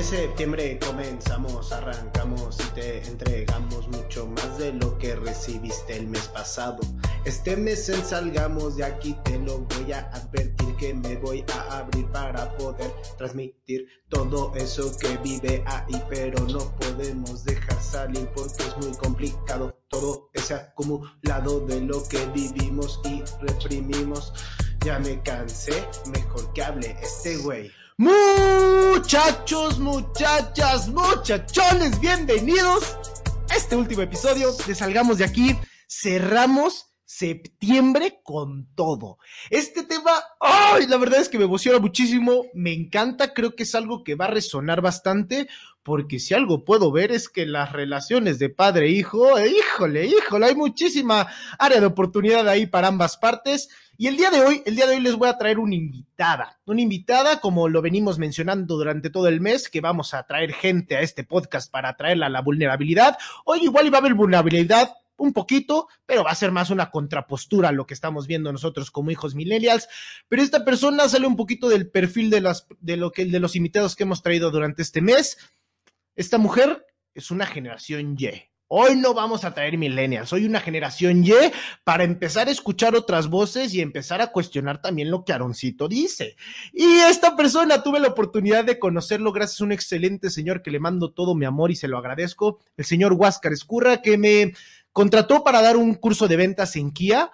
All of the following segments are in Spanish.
de septiembre comenzamos, arrancamos y te entregamos mucho más de lo que recibiste el mes pasado. Este mes en salgamos de aquí te lo voy a advertir que me voy a abrir para poder transmitir todo eso que vive ahí, pero no podemos dejar salir porque es muy complicado todo ese acumulado de lo que vivimos y reprimimos. Ya me cansé, mejor que hable este güey. Muchachos, muchachas, muchachones, bienvenidos a este último episodio de Salgamos de aquí. Cerramos septiembre con todo. Este tema, ay, la verdad es que me emociona muchísimo, me encanta, creo que es algo que va a resonar bastante, porque si algo puedo ver es que las relaciones de padre e híjole, híjole, hay muchísima área de oportunidad ahí para ambas partes. Y el día de hoy, el día de hoy les voy a traer una invitada, una invitada como lo venimos mencionando durante todo el mes, que vamos a traer gente a este podcast para traerla a la vulnerabilidad. Hoy igual iba a haber vulnerabilidad, un poquito, pero va a ser más una contrapostura a lo que estamos viendo nosotros como hijos millennials. Pero esta persona sale un poquito del perfil de, las, de, lo que, de los invitados que hemos traído durante este mes. Esta mujer es una generación Y. Hoy no vamos a traer millennials, soy una generación Y para empezar a escuchar otras voces y empezar a cuestionar también lo que Aroncito dice. Y esta persona tuve la oportunidad de conocerlo gracias a un excelente señor que le mando todo mi amor y se lo agradezco, el señor Huáscar Escurra, que me contrató para dar un curso de ventas en Kia.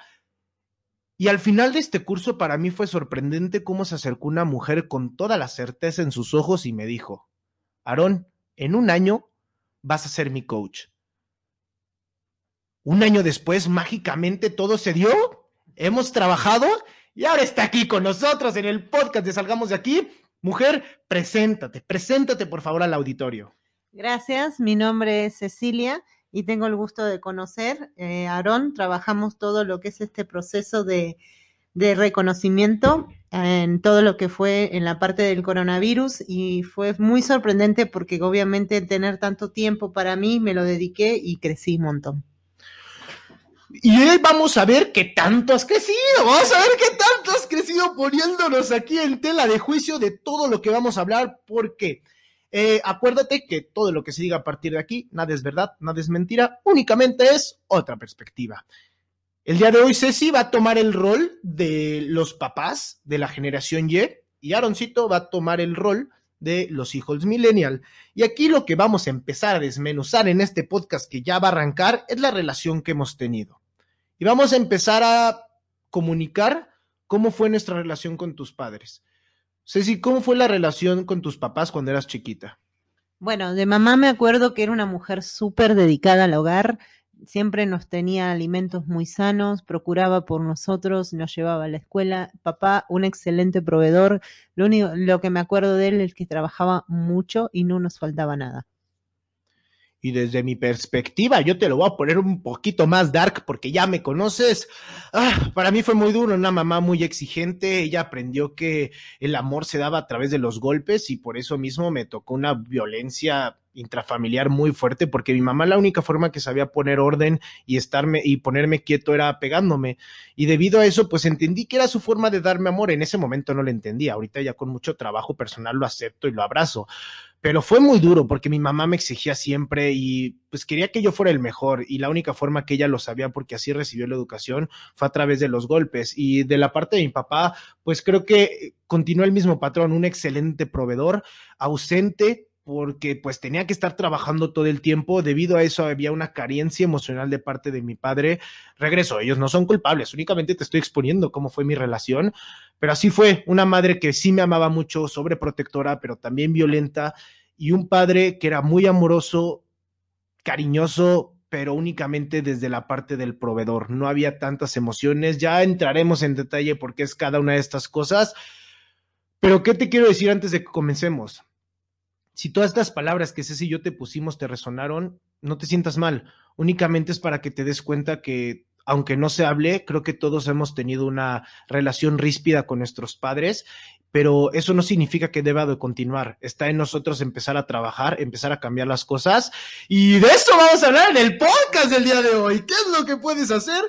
Y al final de este curso para mí fue sorprendente cómo se acercó una mujer con toda la certeza en sus ojos y me dijo, Aarón, en un año vas a ser mi coach un año después, mágicamente todo se dio. Hemos trabajado y ahora está aquí con nosotros en el podcast de Salgamos de aquí. Mujer, preséntate, preséntate por favor al auditorio. Gracias, mi nombre es Cecilia y tengo el gusto de conocer eh, Aarón. Trabajamos todo lo que es este proceso de, de reconocimiento en todo lo que fue en la parte del coronavirus y fue muy sorprendente porque obviamente tener tanto tiempo para mí me lo dediqué y crecí un montón. Y hoy vamos a ver qué tanto has crecido, vamos a ver qué tanto has crecido poniéndonos aquí en tela de juicio de todo lo que vamos a hablar, porque eh, acuérdate que todo lo que se diga a partir de aquí, nada es verdad, nada es mentira, únicamente es otra perspectiva. El día de hoy Ceci va a tomar el rol de los papás de la generación Y y Aaroncito va a tomar el rol de los hijos millennial. Y aquí lo que vamos a empezar a desmenuzar en este podcast que ya va a arrancar es la relación que hemos tenido. Y vamos a empezar a comunicar cómo fue nuestra relación con tus padres. Ceci, ¿cómo fue la relación con tus papás cuando eras chiquita? Bueno, de mamá me acuerdo que era una mujer súper dedicada al hogar, siempre nos tenía alimentos muy sanos, procuraba por nosotros, nos llevaba a la escuela. Papá, un excelente proveedor. Lo único, lo que me acuerdo de él es que trabajaba mucho y no nos faltaba nada. Y desde mi perspectiva, yo te lo voy a poner un poquito más dark porque ya me conoces. Ah, para mí fue muy duro, una mamá muy exigente. Ella aprendió que el amor se daba a través de los golpes y por eso mismo me tocó una violencia intrafamiliar muy fuerte porque mi mamá la única forma que sabía poner orden y estarme y ponerme quieto era pegándome y debido a eso pues entendí que era su forma de darme amor en ese momento no lo entendía ahorita ya con mucho trabajo personal lo acepto y lo abrazo pero fue muy duro porque mi mamá me exigía siempre y pues quería que yo fuera el mejor y la única forma que ella lo sabía porque así recibió la educación fue a través de los golpes. Y de la parte de mi papá pues creo que continuó el mismo patrón, un excelente proveedor, ausente, porque pues tenía que estar trabajando todo el tiempo. Debido a eso había una carencia emocional de parte de mi padre. Regreso, ellos no son culpables, únicamente te estoy exponiendo cómo fue mi relación, pero así fue, una madre que sí me amaba mucho, sobreprotectora, pero también violenta, y un padre que era muy amoroso, cariñoso, pero únicamente desde la parte del proveedor. No había tantas emociones. Ya entraremos en detalle porque es cada una de estas cosas. Pero, ¿qué te quiero decir antes de que comencemos? Si todas estas palabras que Ceci y yo te pusimos te resonaron, no te sientas mal. Únicamente es para que te des cuenta que, aunque no se hable, creo que todos hemos tenido una relación ríspida con nuestros padres, pero eso no significa que deba de continuar. Está en nosotros empezar a trabajar, empezar a cambiar las cosas. Y de eso vamos a hablar en el podcast del día de hoy. ¿Qué es lo que puedes hacer?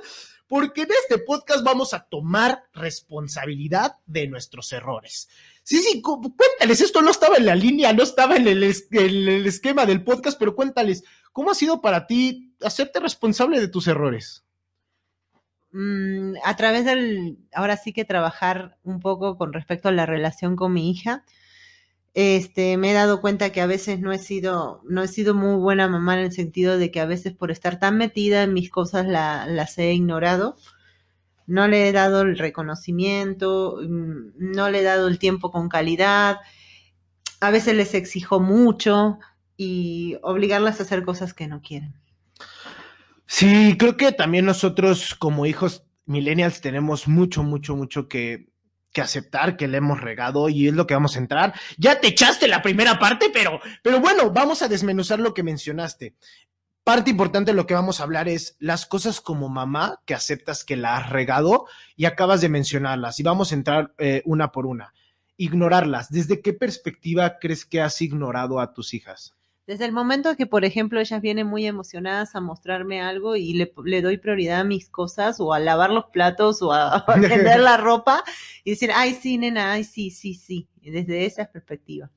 Porque en este podcast vamos a tomar responsabilidad de nuestros errores. Sí, sí, cuéntales, esto no estaba en la línea, no estaba en el, esquema del podcast, pero cuéntales, ¿cómo ha sido para ti hacerte responsable de tus errores? Mm, a través del, ahora sí que trabajar un poco con respecto a la relación con mi hija, este, me he dado cuenta que a veces no he sido, no he sido muy buena mamá en el sentido de que a veces por estar tan metida en mis cosas la, las he ignorado no le he dado el reconocimiento, mm, no le he dado el tiempo con calidad, a veces les exijo mucho y obligarlas a hacer cosas que no quieren. Sí, creo que también nosotros como hijos millennials tenemos mucho, mucho, mucho que, que aceptar que le hemos regado y es lo que vamos a entrar. Ya te echaste la primera parte, pero, pero bueno, vamos a desmenuzar lo que mencionaste parte importante de lo que vamos a hablar es las cosas como mamá que aceptas que la has regado y acabas de mencionarlas y vamos a entrar eh, una por una. Ignorarlas. ¿Desde qué perspectiva crees que has ignorado a tus hijas? Desde el momento que, por ejemplo, ellas vienen muy emocionadas a mostrarme algo y le, doy prioridad a mis cosas o a lavar los platos o a, a la ropa y decir, ay, sí, nena, ay, sí, sí, sí, desde esa perspectiva.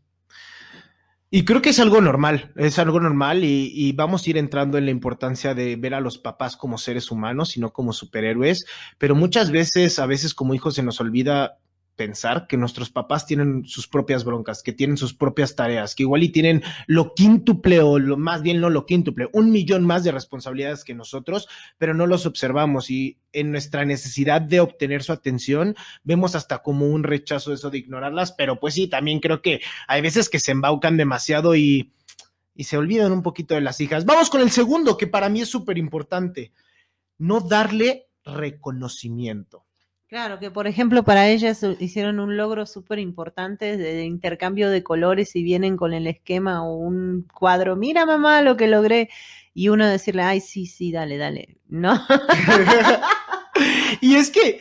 Y creo que es algo normal, es algo normal y, y, vamos a ir entrando en la importancia de ver a los papás como seres humanos y no como superhéroes, pero muchas veces, a veces como hijos se nos olvida pensar que nuestros papás tienen sus propias broncas, que tienen sus propias tareas, que igual y tienen lo quíntuple o lo más bien no lo quíntuple, un millón más de responsabilidades que nosotros, pero no los observamos y en nuestra necesidad de obtener su atención vemos hasta como un rechazo eso de ignorarlas, pero pues sí, también creo que hay veces que se embaucan demasiado y, y se olvidan un poquito de las hijas. Vamos con el segundo, que para mí es súper importante, no darle reconocimiento. Claro, que por ejemplo para ellas hicieron un logro súper importante de intercambio de colores y vienen con el esquema o un cuadro, mira mamá lo que logré, y uno decirle, ay, sí, sí, dale, dale, ¿no? y es que,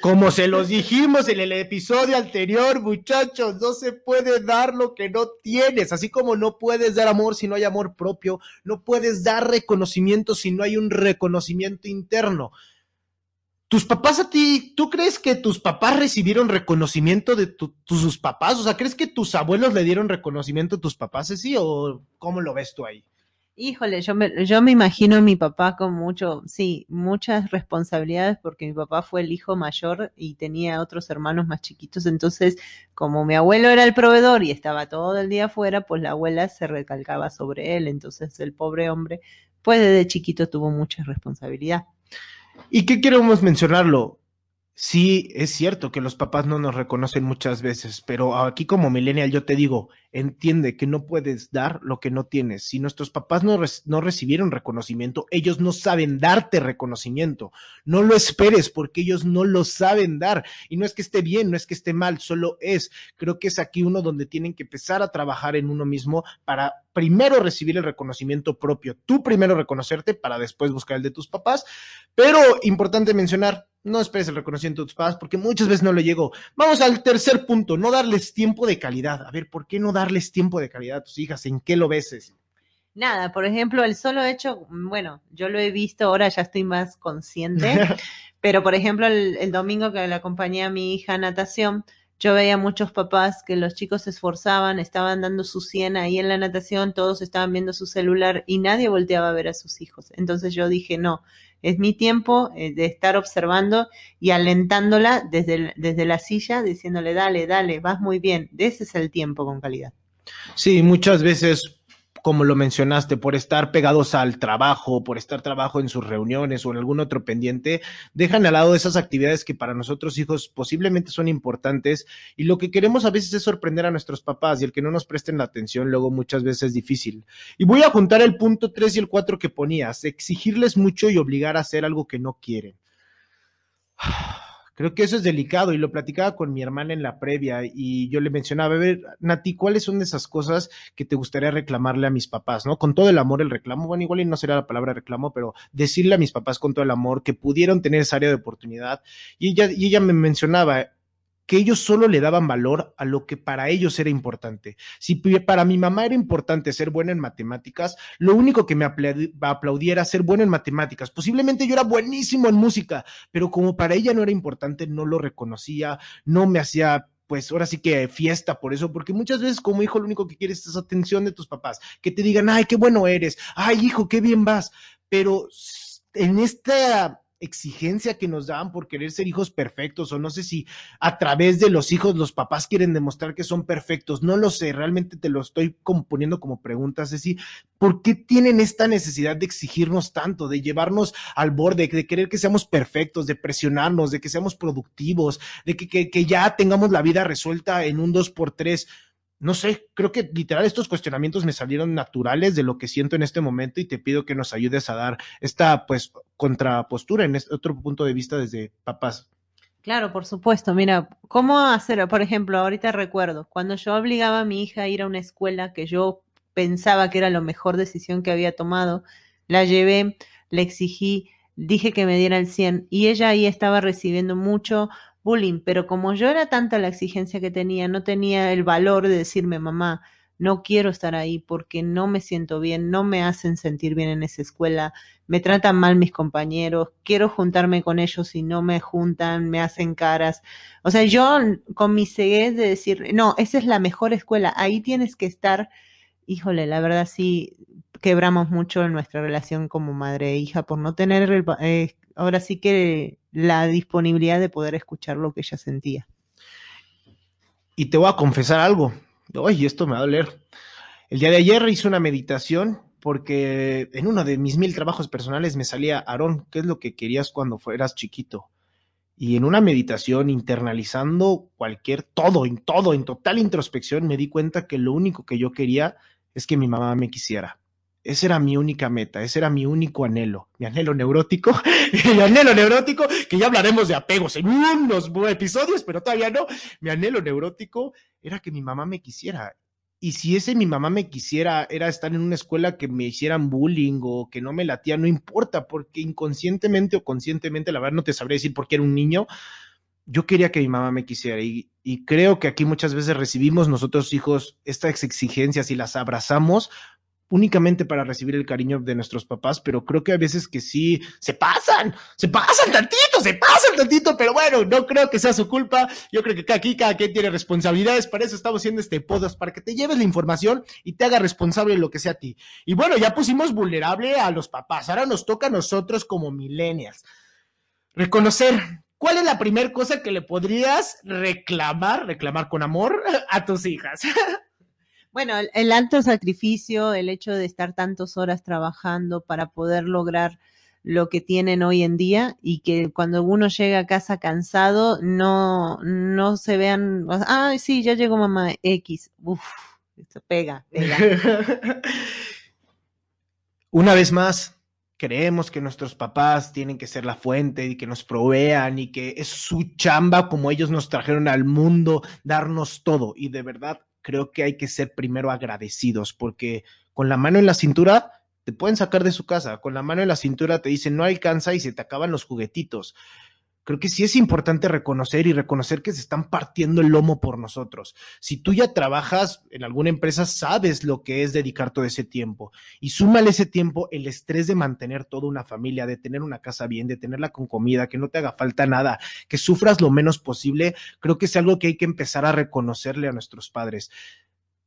como se los dijimos en el episodio anterior, muchachos, no se puede dar lo que no tienes, así como no puedes dar amor si no hay amor propio, no puedes dar reconocimiento si no hay un reconocimiento interno. ¿Tus papás a ti, tú crees que tus papás recibieron reconocimiento de tus papás? O sea, ¿crees que tus abuelos le dieron reconocimiento a tus papás, sí? ¿O cómo lo ves tú ahí? Híjole, yo me, yo me imagino a mi papá con mucho, sí, muchas responsabilidades porque mi papá fue el hijo mayor y tenía otros hermanos más chiquitos. Entonces, como mi abuelo era el proveedor y estaba todo el día afuera, pues la abuela se recalcaba sobre él. Entonces, el pobre hombre, pues desde chiquito tuvo mucha responsabilidad. ¿Y qué queremos mencionarlo? Sí, es cierto que los papás no nos reconocen muchas veces, pero aquí como millennial yo te digo, entiende que no puedes dar lo que no tienes. Si nuestros papás no, no recibieron reconocimiento, ellos no saben darte reconocimiento. No lo esperes porque ellos no lo saben dar. Y no es que esté bien, no es que esté mal, solo es. Creo que es aquí uno donde tienen que empezar a trabajar en uno mismo para primero recibir el reconocimiento propio. Tú primero reconocerte para después buscar el de tus papás. Pero importante mencionar, no esperes el reconocimiento de tus padres porque muchas veces no le llegó. Vamos al tercer punto, no darles tiempo de calidad. A ver, ¿por qué no darles tiempo de calidad a tus hijas? ¿En qué lo ves? Nada, por ejemplo, el solo hecho, bueno, yo lo he visto, ahora ya estoy más consciente, pero por ejemplo, el, el domingo que le acompañé a mi hija a natación, yo veía muchos papás que los chicos se esforzaban, estaban dando su 100 ahí en la natación, todos estaban viendo su celular y nadie volteaba a ver a sus hijos. Entonces yo dije, no, es mi tiempo eh, de estar observando y alentándola desde, desde la silla, diciéndole, dale, dale, vas muy bien. Ese es el tiempo con calidad. Sí, muchas veces como lo mencionaste, por estar pegados al trabajo, por estar trabajo en sus reuniones o en algún otro pendiente, dejan al lado esas actividades que para nosotros hijos posiblemente son importantes y lo que queremos a veces es sorprender a nuestros papás y el que no nos presten la atención luego muchas veces es difícil. Y voy a juntar el punto 3 y el 4 que ponías, exigirles mucho y obligar a hacer algo que no quieren. Creo que eso es delicado y lo platicaba con mi hermana en la previa y yo le mencionaba, a ver, Nati, ¿cuáles son de esas cosas que te gustaría reclamarle a mis papás, no? Con todo el amor el reclamo, bueno, igual y no sería la palabra reclamo, pero decirle a mis papás con todo el amor que pudieron tener esa área de oportunidad y ella, y ella me mencionaba, que ellos solo le daban valor a lo que para ellos era importante. Si para mi mamá era importante ser buena en matemáticas, lo único que me aplaudía era ser buena en matemáticas. Posiblemente yo era buenísimo en música, pero como para ella no era importante, no lo reconocía, no me hacía pues ahora sí que fiesta por eso, porque muchas veces como hijo lo único que quieres es atención de tus papás, que te digan, ay, qué bueno eres, ay, hijo, qué bien vas, pero en esta exigencia que nos dan por querer ser hijos perfectos o no sé si a través de los hijos los papás quieren demostrar que son perfectos, no lo sé, realmente te lo estoy poniendo como pregunta, Ceci, ¿por qué tienen esta necesidad de exigirnos tanto, de llevarnos al borde, de querer que seamos perfectos, de presionarnos, de que seamos productivos, de que, que, que ya tengamos la vida resuelta en un dos por tres? No sé, creo que literal estos cuestionamientos me salieron naturales de lo que siento en este momento y te pido que nos ayudes a dar esta pues contrapostura en este otro punto de vista desde papás. Claro, por supuesto. Mira, ¿cómo hacerlo? Por ejemplo, ahorita recuerdo, cuando yo obligaba a mi hija a ir a una escuela que yo pensaba que era la mejor decisión que había tomado, la llevé, le exigí, dije que me diera el 100 y ella ahí estaba recibiendo mucho bullying, pero como yo era tanta la exigencia que tenía, no tenía el valor de decirme, mamá, no quiero estar ahí porque no me siento bien, no me hacen sentir bien en esa escuela, me tratan mal mis compañeros, quiero juntarme con ellos y no me juntan, me hacen caras. O sea, yo con mi ceguez de decir, no, esa es la mejor escuela, ahí tienes que estar, híjole, la verdad sí quebramos mucho en nuestra relación como madre e hija por no tener eh, ahora sí que la disponibilidad de poder escuchar lo que ella sentía. Y te voy a confesar algo. Ay, esto me va a doler. El día de ayer hice una meditación porque en uno de mis mil trabajos personales me salía, Aarón, ¿qué es lo que querías cuando fueras chiquito? Y en una meditación, internalizando cualquier, todo, en todo, en total introspección, me di cuenta que lo único que yo quería es que mi mamá me quisiera. Esa era mi única meta, ese era mi único anhelo, mi anhelo neurótico, mi anhelo neurótico, que ya hablaremos de apegos en unos episodios, pero todavía no. Mi anhelo neurótico era que mi mamá me quisiera. Y si ese mi mamá me quisiera era estar en una escuela que me hicieran bullying o que no me latía, no importa, porque inconscientemente o conscientemente, la verdad no te sabré decir por qué era un niño, yo quería que mi mamá me quisiera y, y, creo que aquí muchas veces recibimos nosotros hijos estas exigencias y las abrazamos únicamente para recibir el cariño de nuestros papás, pero creo que a veces que sí se pasan, se pasan tantito, se pasan tantito, pero bueno, no creo que sea su culpa. Yo creo que aquí cada quien tiene responsabilidades, para eso estamos haciendo este podcast, para que te lleves la información y te haga responsable lo que sea a ti. Y bueno, ya pusimos vulnerable a los papás, ahora nos toca a nosotros como millennials. Reconocer ¿Cuál es la primera cosa que le podrías reclamar, reclamar con amor a tus hijas? Bueno, el, alto sacrificio, el hecho de estar tantas horas trabajando para poder lograr lo que tienen hoy en día y que cuando uno llega a casa cansado no, no se vean, ay, sí, ya llegó mamá X, uff, esto pega, pega. Una vez más, creemos que nuestros papás tienen que ser la fuente y que nos provean y que es su chamba como ellos nos trajeron al mundo, darnos todo. Y de verdad, creo que hay que ser primero agradecidos, porque con la mano en la cintura te pueden sacar de su casa, con la mano en la cintura te dicen no alcanza y se te acaban los juguetitos creo que sí es importante reconocer y reconocer que se están partiendo el lomo por nosotros. Si tú ya trabajas en alguna empresa, sabes lo que es dedicar todo ese tiempo. Y súmale ese tiempo el estrés de mantener toda una familia, de tener una casa bien, de tenerla con comida, que no te haga falta nada, que sufras lo menos posible. Creo que es algo que hay que empezar a reconocerle a nuestros padres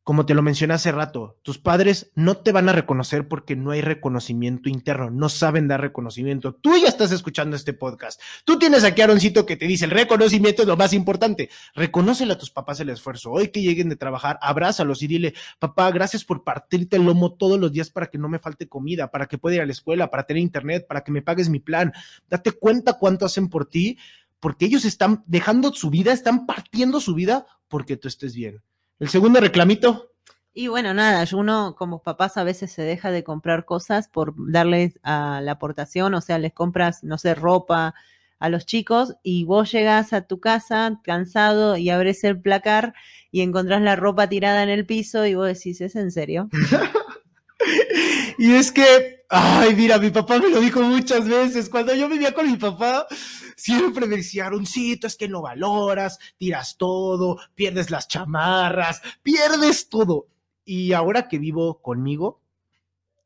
como te lo mencioné hace rato, tus padres no te van a reconocer porque no hay reconocimiento interno, no saben dar reconocimiento. Tú ya estás escuchando este podcast. Tú tienes aquí a Aroncito que te dice el reconocimiento es lo más importante. Reconócele a tus papás el esfuerzo. Hoy que lleguen de trabajar, abrázalos y dile, papá, gracias por partirte el lomo todos los días para que no me falte comida, para que pueda ir a la escuela, para tener internet, para que me pagues mi plan. Date cuenta cuánto hacen por ti, porque ellos están dejando su vida, están partiendo su vida porque tú estés bien. El segundo reclamito. Y bueno, nada, uno como papás a veces se deja de comprar cosas por darles a la aportación, o sea, les compras, no sé, ropa a los chicos y vos llegas a tu casa cansado y abres el placar y encontrás la ropa tirada en el piso y vos decís, ¿es en serio? y es que, ay, mira, mi papá me lo dijo muchas veces, cuando yo vivía con mi papá, siempre me decía, Aroncito, es que no valoras, tiras todo, pierdes las chamarras, pierdes todo. Y ahora que vivo conmigo,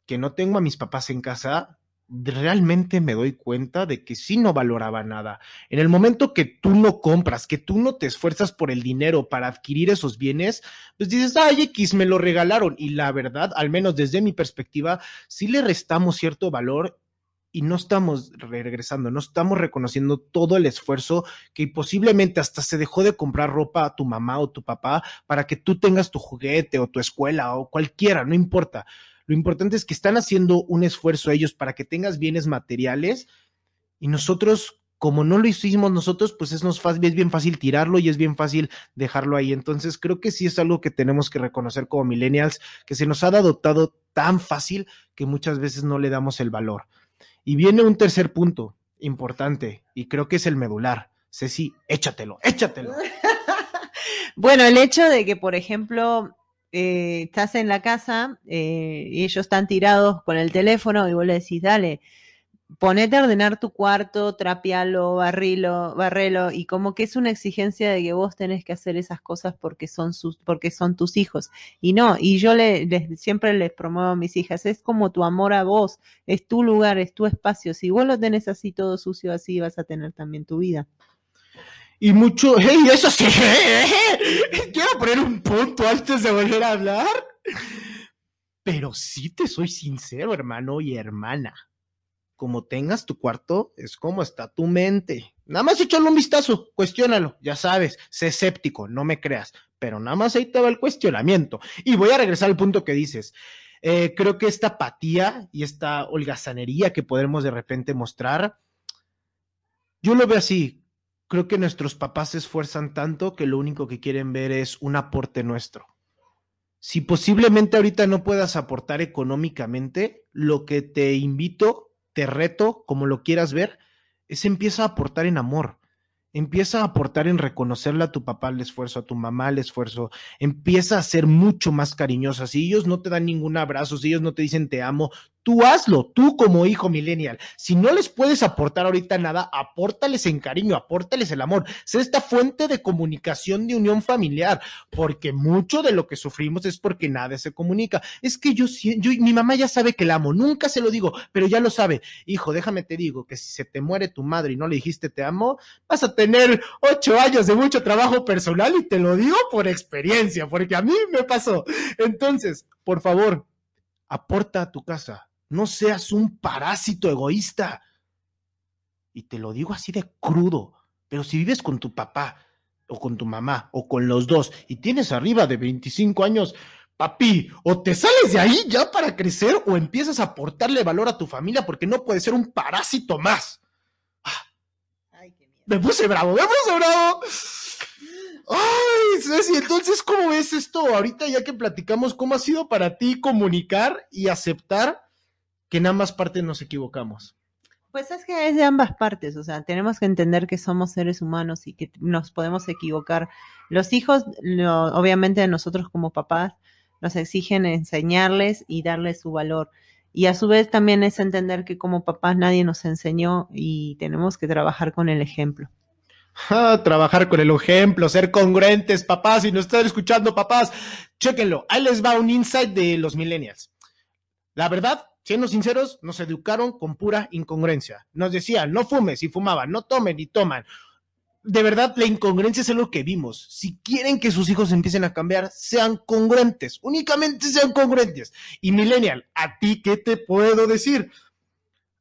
que no tengo a mis papás en casa, realmente me doy cuenta de que sí no valoraba nada. En el momento que tú no compras, que tú no te esfuerzas por el dinero para adquirir esos bienes, pues dices, ay, X, me lo regalaron. Y la verdad, al menos desde mi perspectiva, sí le restamos cierto valor y no estamos regresando, no estamos reconociendo todo el esfuerzo que posiblemente hasta se dejó de comprar ropa a tu mamá o tu papá para que tú tengas tu juguete o tu escuela o cualquiera, no importa. Lo importante es que están haciendo un esfuerzo ellos para que tengas bienes materiales y nosotros, como no lo hicimos nosotros, pues es, nos es bien fácil tirarlo y es bien fácil dejarlo ahí. Entonces creo que sí es algo que tenemos que reconocer como millennials, que se nos ha adoptado tan fácil que muchas veces no le damos el valor. Y viene un tercer punto importante y creo que es el medular. Ceci, échatelo, échatelo. bueno, el hecho de que, por ejemplo, eh, estás en la casa eh, y ellos están tirados con el teléfono y vos le decís, dale, ponete a ordenar tu cuarto, trapealo, barrilo, barrelo, y como que es una exigencia de que vos tenés que hacer esas cosas porque son sus, porque son tus hijos. Y no, y yo le, siempre les promuevo a mis hijas, es como tu amor a vos, es tu lugar, es tu espacio. Si vos lo tenés así todo sucio, así vas a tener también tu vida. Y mucho, hey, eso sí, quiero poner un punto antes de volver a hablar. Pero sí te soy sincero, hermano y hermana. Como tengas tu cuarto, es como está tu mente. Nada más échale un vistazo, cuestiónalo, ya sabes, sé escéptico, no me creas, pero nada más ahí te va el cuestionamiento. Y voy a regresar al punto que dices. Eh, creo que esta apatía y esta holgazanería que podemos de repente mostrar, yo lo veo así, creo que nuestros papás se esfuerzan tanto que lo único que quieren ver es un aporte nuestro. Si posiblemente ahorita no puedas aportar económicamente, lo que te invito, te reto, como lo quieras ver, es empieza a aportar en amor. Empieza a aportar en reconocerle a tu papá el esfuerzo, a tu mamá el esfuerzo. Empieza a ser mucho más cariñosa. Si ellos no te dan ningún abrazo, si ellos no te dicen te amo, Tú hazlo, tú como hijo millennial. Si no les puedes aportar ahorita nada, apórtales en cariño, apórtales el amor. Sé esta fuente de comunicación de unión familiar, porque mucho de lo que sufrimos es porque nada se comunica. Es que yo, yo mi mamá ya sabe que la amo, nunca se lo digo, pero ya lo sabe. Hijo, déjame te digo que si se te muere tu madre y no le dijiste te amo, vas a tener ocho años de mucho trabajo personal y te lo digo por experiencia, porque a mí me pasó. Entonces, por favor, aporta a tu casa no seas un parásito egoísta. Y te lo digo así de crudo, pero si vives con tu papá o con tu mamá o con los dos y tienes arriba de 25 años, papi, o te sales de ahí ya para crecer o empiezas a aportarle valor a tu familia porque no puedes ser un parásito más. Ah, Ay, qué miedo. Me puse bravo, me puse bravo. Ay, Ceci, entonces, ¿cómo ves esto? Ahorita ya que platicamos, ¿cómo ha sido para ti comunicar y aceptar que en ambas partes nos equivocamos. Pues es que es de ambas partes, o sea, tenemos que entender que somos seres humanos y que nos podemos equivocar. Los hijos, obviamente nosotros como papás, nos exigen enseñarles y darles su valor. Y a su vez también es entender que como papás nadie nos enseñó y tenemos que trabajar con el ejemplo. Ah, trabajar con el ejemplo, ser congruentes, papás, si no están escuchando, papás, chéquenlo. Ahí les va un insight de los millennials. La verdad, siendo sinceros, nos educaron con pura incongruencia. Nos decían, no fumes y fumaban, no tomen y toman. De verdad, la incongruencia es lo que vimos. Si quieren que sus hijos empiecen a cambiar, sean congruentes, únicamente sean congruentes. Y millennial, ¿a ti qué te puedo decir?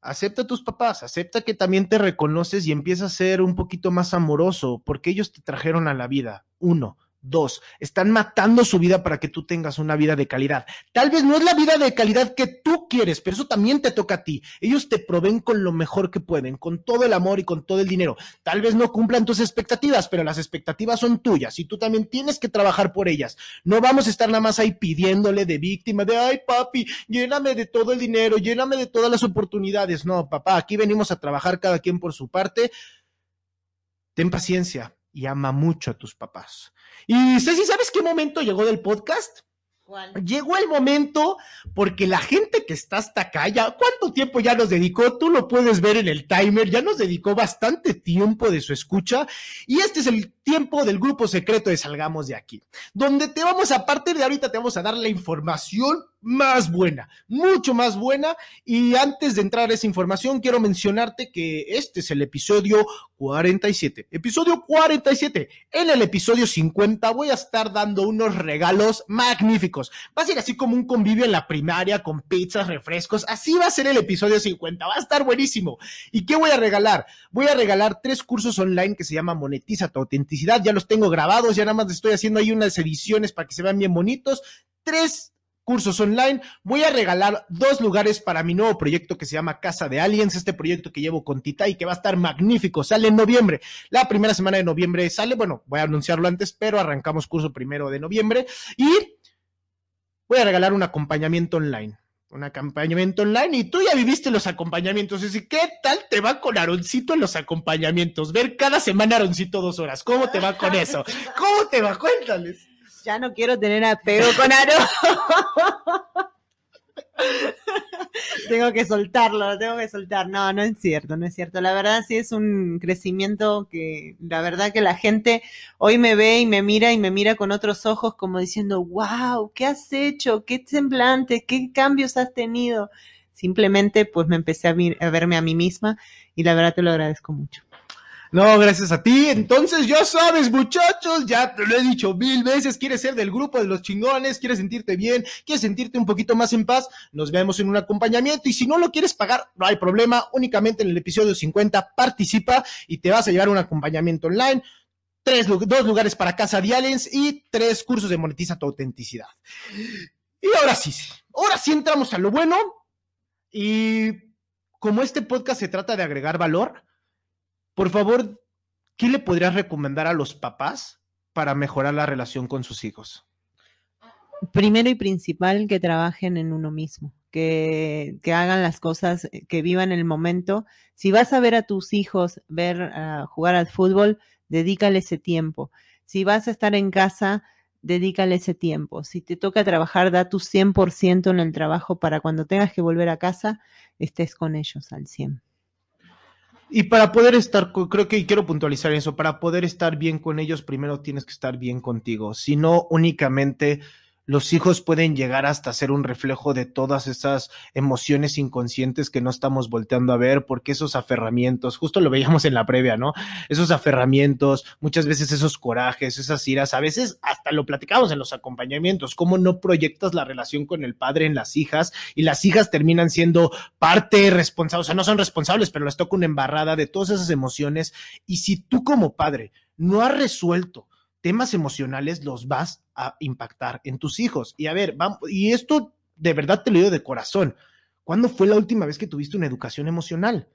Acepta a tus papás, acepta que también te reconoces y empieza a ser un poquito más amoroso, porque ellos te trajeron a la vida. Uno. Dos, están matando su vida para que tú tengas una vida de calidad. Tal vez no es la vida de calidad que tú quieres, pero eso también te toca a ti. Ellos te proveen con lo mejor que pueden, con todo el amor y con todo el dinero. Tal vez no cumplan tus expectativas, pero las expectativas son tuyas y tú también tienes que trabajar por ellas. No vamos a estar nada más ahí pidiéndole de víctima, de, ay papi, lléname de todo el dinero, lléname de todas las oportunidades. No, papá, aquí venimos a trabajar cada quien por su parte. Ten paciencia y ama mucho a tus papás. Y Ceci, ¿sabes qué momento llegó del podcast? ¿Cuál? Llegó el momento porque la gente que está hasta acá, ya, ¿cuánto tiempo ya nos dedicó? Tú lo puedes ver en el timer, ya nos dedicó bastante tiempo de su escucha y este es el tiempo del grupo secreto de Salgamos de aquí, donde te vamos a partir de ahorita te vamos a dar la información más buena, mucho más buena. Y antes de entrar a esa información, quiero mencionarte que este es el episodio 47. Episodio 47. En el episodio 50 voy a estar dando unos regalos magníficos. Va a ser así como un convivio en la primaria con pizzas, refrescos. Así va a ser el episodio 50. Va a estar buenísimo. ¿Y qué voy a regalar? Voy a regalar tres cursos online que se llama Monetiza tu autenticidad. Ya los tengo grabados, ya nada más estoy haciendo ahí unas ediciones para que se vean bien bonitos. Tres cursos online. Voy a regalar dos lugares para mi nuevo proyecto que se llama Casa de Aliens, este proyecto que llevo con Tita y que va a estar magnífico. Sale en noviembre. La primera semana de noviembre sale, bueno, voy a anunciarlo antes, pero arrancamos curso primero de noviembre y voy a regalar un acompañamiento online. Un acompañamiento online y tú ya viviste los acompañamientos. ¿Y qué tal te va con Aroncito en los acompañamientos? Ver cada semana Aroncito dos horas. ¿Cómo te va con eso? ¿Cómo te va? Cuéntales. Ya no quiero tener apego con Aro. tengo que soltarlo, tengo que soltar. No, no es cierto, no es cierto. La verdad sí es un crecimiento que la verdad que la gente hoy me ve y me mira y me mira con otros ojos como diciendo, wow, ¿qué has hecho? ¿Qué semblante? ¿Qué cambios has tenido? Simplemente pues me empecé a, a verme a mí misma y la verdad te lo agradezco mucho. No, gracias a ti. Entonces, ya sabes, muchachos, ya te lo he dicho mil veces, quieres ser del grupo de los chingones, quieres sentirte bien, quieres sentirte un poquito más en paz, nos vemos en un acompañamiento y si no lo quieres pagar, no hay problema, únicamente en el episodio 50 participa y te vas a llevar un acompañamiento online. Tres, dos lugares para Casa de Aliens y tres cursos de monetiza tu autenticidad. Y ahora sí, ahora sí entramos a lo bueno. Y como este podcast se trata de agregar valor, por favor, ¿qué le podrías recomendar a los papás para mejorar la relación con sus hijos? Primero y principal, que trabajen en uno mismo, que, que hagan las cosas, eh, que vivan el momento. Si vas a ver a tus hijos ver uh, jugar al fútbol, dedícale ese tiempo. Si vas a estar en casa, dedícale ese tiempo. Si te toca trabajar, da tu 100% en el trabajo para cuando tengas que volver a casa, estés con ellos al 100%. Y para poder estar, creo que y quiero puntualizar eso, para poder estar bien con ellos, primero tienes que estar bien contigo. Si no, únicamente los hijos pueden llegar hasta ser un reflejo de todas esas emociones inconscientes que no estamos volteando a ver, porque esos aferramientos, justo lo veíamos en la previa, ¿no? Esos aferramientos, muchas veces esos corajes, esas iras, a veces hasta lo platicamos en los acompañamientos, cómo no proyectas la relación con el padre en las hijas y las hijas terminan siendo parte responsable, o sea, no son responsables, pero les toca una embarrada de todas esas emociones y si tú como padre no has resuelto temas emocionales los vas a impactar en tus hijos. Y a ver, vamos, y esto de verdad te lo digo de corazón. ¿Cuándo fue la última vez que tuviste una educación emocional?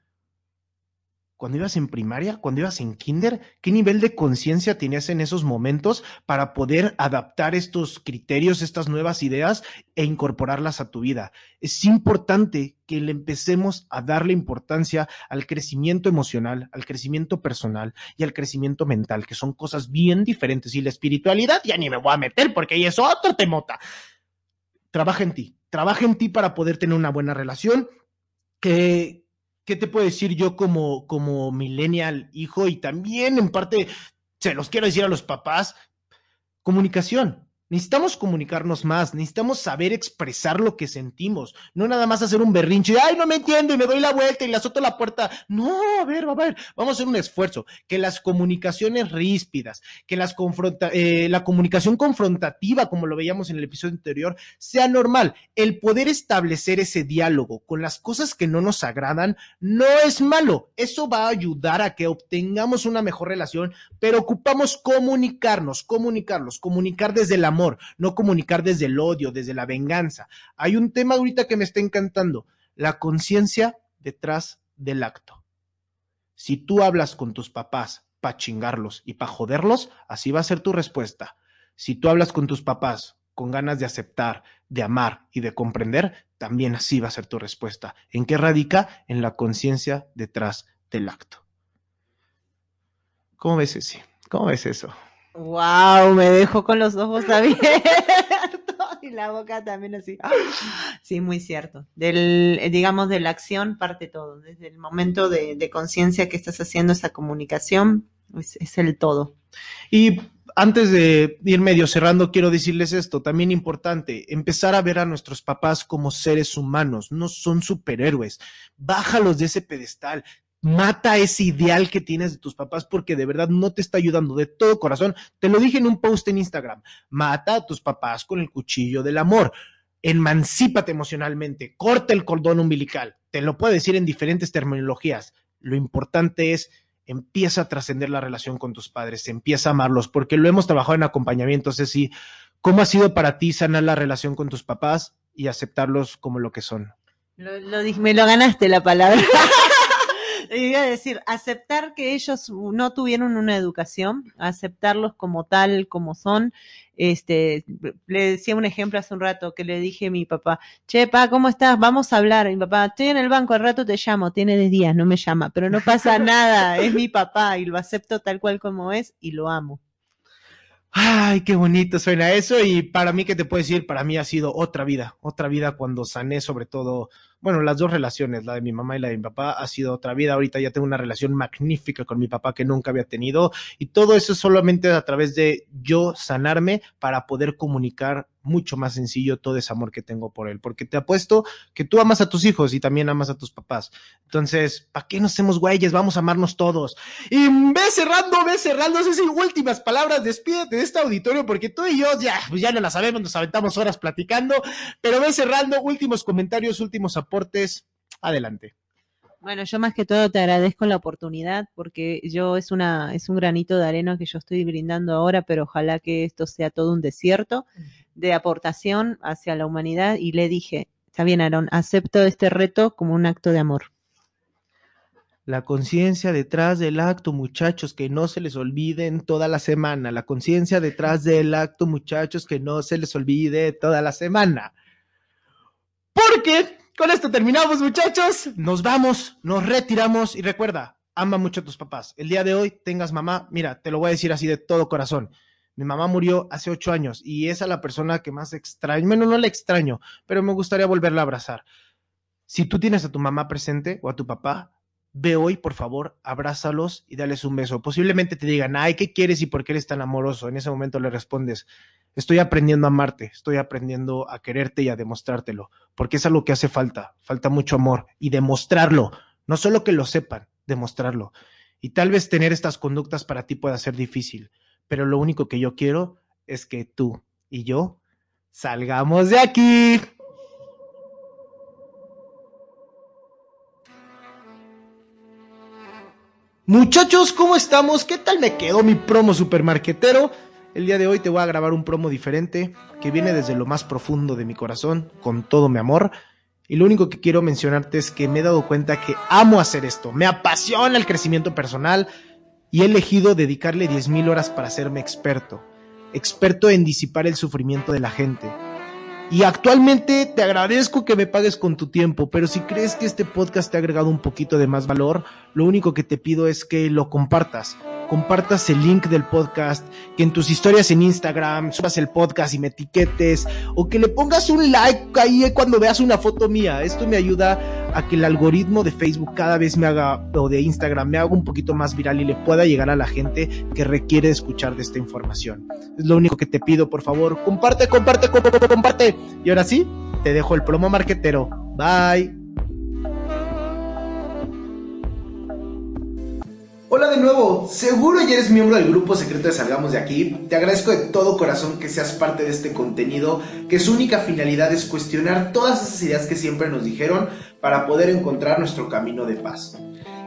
Cuando ibas en primaria, cuando ibas en kinder, ¿qué nivel de conciencia tenías en esos momentos para poder adaptar estos criterios, estas nuevas ideas e incorporarlas a tu vida? Es importante que le empecemos a darle importancia al crecimiento emocional, al crecimiento personal y al crecimiento mental, que son cosas bien diferentes. Y la espiritualidad ya ni me voy a meter porque ahí es otro temota. Trabaja en ti, trabaja en ti para poder tener una buena relación, que, ¿qué te puedo decir yo como, como millennial hijo? Y también en parte se los quiero decir a los papás, comunicación. Necesitamos comunicarnos más, necesitamos saber expresar lo que sentimos, no nada más hacer un berrinche, ay, no me entiendo y me doy la vuelta y le azoto la puerta. No, a ver, a ver, vamos a hacer un esfuerzo, que las comunicaciones ríspidas, que las confronta eh, la comunicación confrontativa, como lo veíamos en el episodio anterior, sea normal. El poder establecer ese diálogo con las cosas que no nos agradan no es malo. Eso va a ayudar a que obtengamos una mejor relación, pero ocupamos comunicarnos, comunicarlos, comunicar desde el amor no comunicar desde el odio, desde la venganza. Hay un tema ahorita que me está encantando, la conciencia detrás del acto. Si tú hablas con tus papás para chingarlos y para joderlos, así va a ser tu respuesta. Si tú hablas con tus papás con ganas de aceptar, de amar y de comprender, también así va a ser tu respuesta. ¿En qué radica? En la conciencia detrás del acto. ¿Cómo ves ese? ¿Cómo ves eso? Wow, me dejó con los ojos abiertos y la boca también así. Sí, muy cierto. Del, digamos, de la acción parte todo. Desde el momento de, conciencia que estás haciendo esa comunicación, es, el todo. Y antes de ir medio cerrando, quiero decirles esto, también importante, empezar a ver a nuestros papás como seres humanos, no son superhéroes. Bájalos de ese pedestal, mata ese ideal que tienes de tus papás porque de verdad no te está ayudando de todo corazón. Te lo dije en un post en Instagram, mata a tus papás con el cuchillo del amor. Emancípate emocionalmente, corta el cordón umbilical. Te lo puedo decir en diferentes terminologías. Lo importante es empieza a trascender la relación con tus padres, empieza a amarlos, porque lo hemos trabajado en acompañamiento, Ceci. ¿Cómo ha sido para ti sanar la relación con tus papás y aceptarlos como lo que son? Me lo ganaste la palabra. Iba a decir, aceptar que ellos no tuvieron una educación, aceptarlos como tal, como son. Este, le decía un ejemplo hace un rato que le dije a mi papá, che, pa, ¿cómo estás? Vamos a hablar. mi papá, estoy en el banco, al rato te llamo, tiene 10 días, no me llama, pero no pasa nada, es mi papá y lo acepto tal cual como es y lo amo. Ay, qué bonito suena eso y para mí, ¿qué te puedo decir? Para mí ha sido otra vida, otra vida cuando sané sobre todo bueno, las dos relaciones, la de mi mamá y la de mi papá, ha sido otra vida. Ahorita ya tengo una relación magnífica con mi papá que nunca había tenido y todo eso solamente a través de yo sanarme para poder comunicar mucho más sencillo todo ese amor que tengo por él, porque te apuesto que tú amas a tus hijos y también amas a tus papás. Entonces, ¿para qué nos hacemos güeyes? Vamos a amarnos todos. Y ve cerrando, ve cerrando, esas últimas palabras, despídete de este auditorio porque tú y yo ya, pues ya no la sabemos, nos aventamos horas platicando, pero ve cerrando, últimos comentarios, últimos aportes, adelante. Bueno, yo más que todo te agradezco la oportunidad porque yo es una es un granito de arena que yo estoy brindando ahora, pero ojalá que esto sea todo un desierto de aportación hacia la humanidad y le dije, está bien Aaron, acepto este reto como un acto de amor. La conciencia detrás del acto, muchachos, que no se les olviden toda la semana. La conciencia detrás del acto, muchachos, que no se les olvide toda la semana. Porque con esto terminamos, muchachos. Nos vamos, nos retiramos y recuerda, ama mucho a tus papás. El día de hoy tengas mamá, mira, te lo voy a decir así de todo corazón. Mi mamá murió hace ocho años y es a la persona que más extraño. Bueno, no la extraño, pero me gustaría volverla a abrazar. Si tú tienes a tu mamá presente o a tu papá, ve hoy, por favor, abrázalos y dales un beso. Posiblemente te digan, ay, ¿qué quieres y por qué eres tan amoroso? En ese momento le respondes, estoy aprendiendo a amarte, estoy aprendiendo a quererte y a demostrártelo, porque es algo que hace falta, falta mucho amor y demostrarlo, no solo que lo sepan, demostrarlo. Y tal vez tener estas conductas para ti pueda ser difícil, pero lo único que yo quiero es que tú y yo salgamos de aquí. Muchachos, ¿cómo estamos? ¿Qué tal me quedó mi promo supermarketero? El día de hoy te voy a grabar un promo diferente que viene desde lo más profundo de mi corazón, con todo mi amor. Y lo único que quiero mencionarte es que me he dado cuenta que amo hacer esto, me apasiona el crecimiento personal, y he elegido dedicarle 10.000 horas para hacerme experto, experto en disipar el sufrimiento de la gente. Y actualmente te agradezco que me pagues con tu tiempo, pero si crees que este podcast te ha agregado un poquito de más valor, lo único que te pido es que lo compartas compartas el link del podcast, que en tus historias en Instagram subas el podcast y me etiquetes, o que le pongas un like ahí cuando veas una foto mía. Esto me ayuda a que el algoritmo de Facebook cada vez me haga, o de Instagram, me haga un poquito más viral y le pueda llegar a la gente que requiere escuchar de esta información. Es lo único que te pido, por favor. Comparte, comparte, comparte, comparte. Y ahora sí, te dejo el promo marquetero. Bye. Hola de nuevo, seguro ya eres miembro del grupo secreto de Salgamos de aquí. Te agradezco de todo corazón que seas parte de este contenido, que su única finalidad es cuestionar todas esas ideas que siempre nos dijeron para poder encontrar nuestro camino de paz.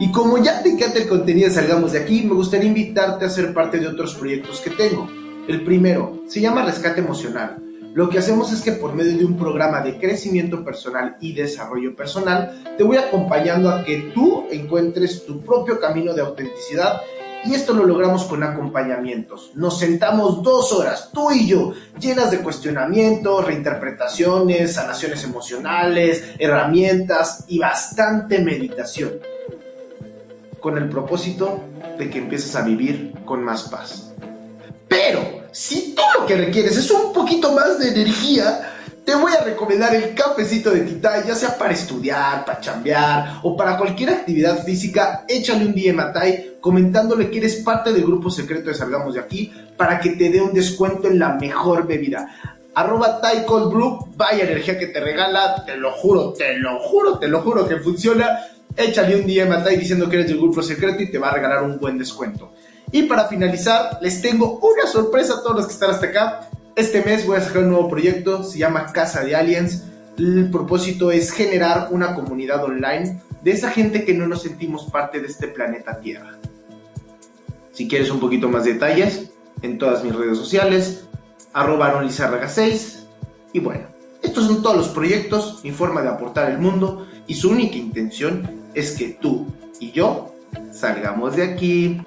Y como ya te encanta el contenido de Salgamos de aquí, me gustaría invitarte a ser parte de otros proyectos que tengo. El primero se llama Rescate Emocional lo que hacemos es que por medio de un programa de crecimiento personal y desarrollo personal, te voy acompañando a que tú encuentres tu propio camino de autenticidad y esto lo logramos con acompañamientos. Nos sentamos dos horas, tú y yo, llenas de cuestionamientos, reinterpretaciones, sanaciones emocionales, herramientas y bastante meditación. Con el propósito de que empieces a vivir con más paz. Pero si tú lo que requieres es un poquito más de energía, te voy a recomendar el cafecito de Titay, ya sea para estudiar, para chambear o para cualquier actividad física, échale un DM a Tai comentándole que eres parte del grupo secreto de Salgamos de aquí para que te dé un descuento en la mejor bebida. Arroba Tai Cold Brew, vaya energía que te regala, te lo juro, te lo juro, te lo juro que funciona. Échale un DM a Tai diciendo que eres del grupo secreto y te va a regalar un buen descuento. Y para finalizar, les tengo una sorpresa a todos los que están hasta acá. Este mes voy a sacar un nuevo proyecto, se llama Casa de Aliens. El propósito es generar una comunidad online de esa gente que no nos sentimos parte de este planeta Tierra. Si quieres un poquito más de detalles, en todas mis redes sociales, arroba 6. Y bueno, estos son todos los proyectos, mi forma de aportar el mundo y su única intención es que tú y yo salgamos de aquí.